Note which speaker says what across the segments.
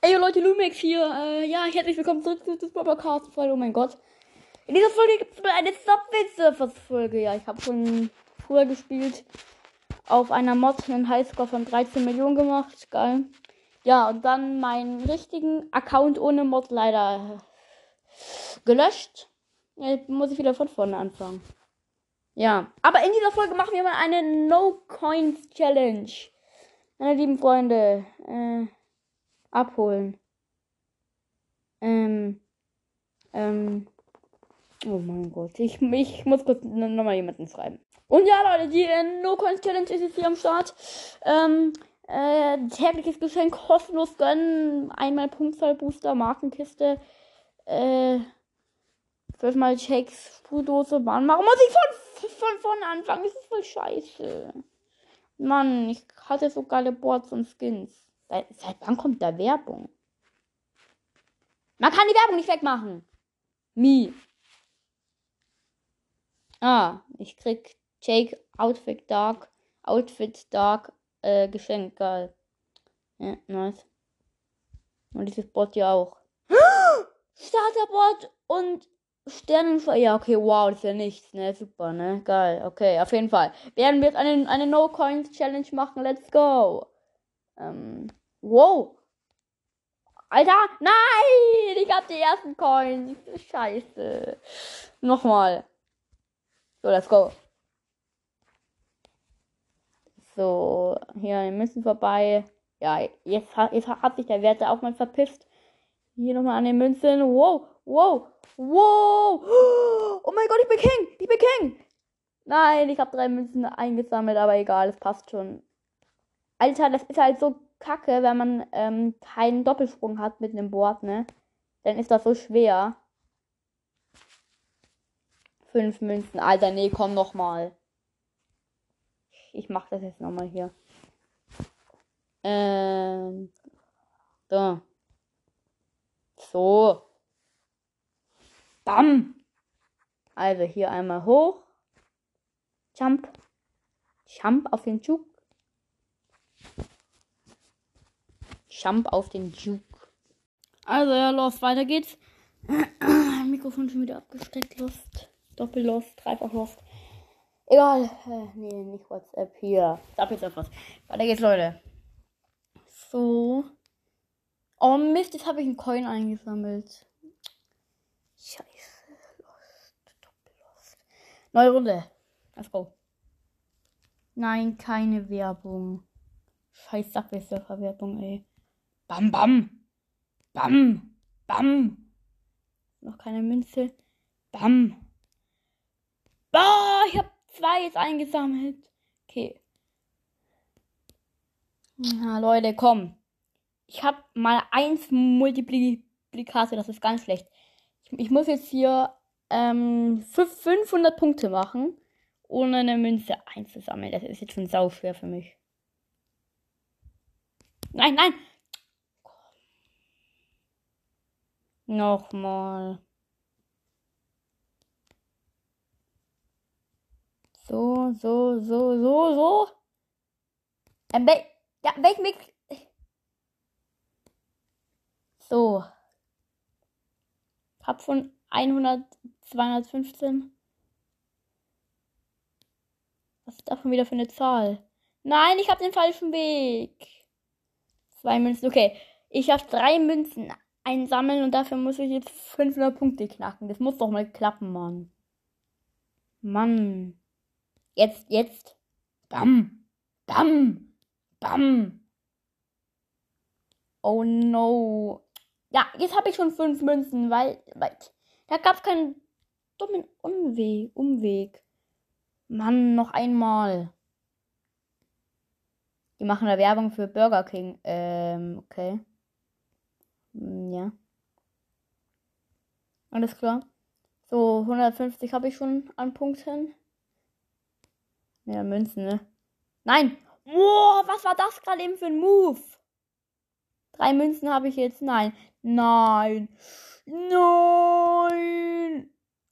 Speaker 1: Ey Leute, Lumex hier. Äh, ja, herzlich willkommen zurück zu das Podcast Folge. Oh mein Gott. In dieser Folge gibt es mal eine Subway Surfers Folge. Ja, ich habe schon früher gespielt. Auf einer Mod einen Highscore von 13 Millionen gemacht. Geil. Ja, und dann meinen richtigen Account ohne Mod leider gelöscht. Jetzt muss ich wieder von vorne anfangen. Ja, aber in dieser Folge machen wir mal eine No Coins Challenge. Meine lieben Freunde, äh, abholen. Ähm, ähm, oh mein Gott, ich, ich muss kurz nochmal jemanden schreiben. Und ja, Leute, die äh, No Coins Challenge ist jetzt hier am Start. Ähm, äh, tägliches Geschenk kostenlos gönnen. Einmal Punktzahl Booster, Markenkiste, äh, fünfmal Shakes, Sprühdose. Warum muss ich von, von vorne anfangen? Das ist voll scheiße. Mann, ich hatte so geile Boards und Skins. Seit, wann kommt da Werbung? Man kann die Werbung nicht wegmachen. Mi. Ah, ich krieg Jake Outfit Dark. Outfit Dark äh, Geschenk. Geil. Ja, nice. Und dieses Bot hier auch. Starterbot und Sternenfeuer. Ja, okay, wow, das ist ja nichts, ne? Super, ne? Geil. Okay, auf jeden Fall. Werden wir jetzt eine, eine No-Coins-Challenge machen. Let's go. Ähm, wow. Alter, nein! Ich hab die ersten Coins. Scheiße. Nochmal. So, let's go. So, hier wir müssen vorbei. Ja, jetzt, jetzt hat sich der Wert auch mal verpisst. Hier nochmal an den Münzen. Wow, wow, wow. Oh mein Gott, ich bin King. Ich bin King. Nein, ich habe drei Münzen eingesammelt, aber egal, es passt schon. Alter, das ist halt so kacke, wenn man ähm, keinen Doppelsprung hat mit einem Board, ne? Dann ist das so schwer. Fünf Münzen. Alter, nee, komm noch mal. Ich mach das jetzt noch mal hier. Ähm. So. So. Bam. Also hier einmal hoch. Jump. Jump auf den Zug. Jump auf den Juke. Also ja, los, weiter geht's. Mikrofon schon wieder abgesteckt, Lost. Doppel Lost, dreifach Lost. Egal. Äh, nee, nicht WhatsApp hier. Sag jetzt etwas. Weiter geht's, Leute. So. Oh Mist, jetzt habe ich einen Coin eingesammelt. Scheiße. Lost. Doppel Lost. Neue Runde. Let's go. Nein, keine Werbung. Scheiß Subway-Surfer-Werbung, ey. Bam, bam. Bam. Bam. Noch keine Münze. Bam. Boah, ich habe zwei jetzt eingesammelt. Okay. Na, Leute, komm. Ich habe mal eins Multiplikator, das ist ganz schlecht. Ich, ich muss jetzt hier ähm, 500 Punkte machen, ohne eine Münze einzusammeln. Das ist jetzt schon sau schwer für mich. Nein, nein, Nochmal. So, so, so, so, so. Ähm, ja, welchen Weg? So. Hab von 100, 215. Was ist davon wieder für eine Zahl? Nein, ich habe den falschen Weg. Zwei Münzen. Okay. Ich habe drei Münzen einsammeln und dafür muss ich jetzt 500 Punkte knacken. Das muss doch mal klappen, Mann. Mann. Jetzt, jetzt. Bam. Bam. Bam. Oh no. Ja, jetzt habe ich schon fünf Münzen, weil, weil da gab es keinen dummen Umweg. Umweg. Mann, noch einmal. Die machen da Werbung für Burger King. Ähm, okay. Hm, ja. Alles klar. So, 150 habe ich schon an Punkten. Ja, Münzen, ne? Nein! Boah, was war das gerade eben für ein Move? Drei Münzen habe ich jetzt. Nein. Nein. Nein.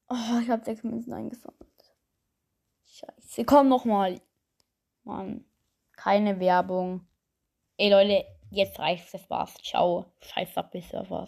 Speaker 1: Oh, ich habe sechs Münzen eingesammelt. Scheiße. Komm noch mal. Mann. Keine Werbung. Ey, Leute. Jetzt reicht's, das war's. Ciao. Scheiß Subway-Server.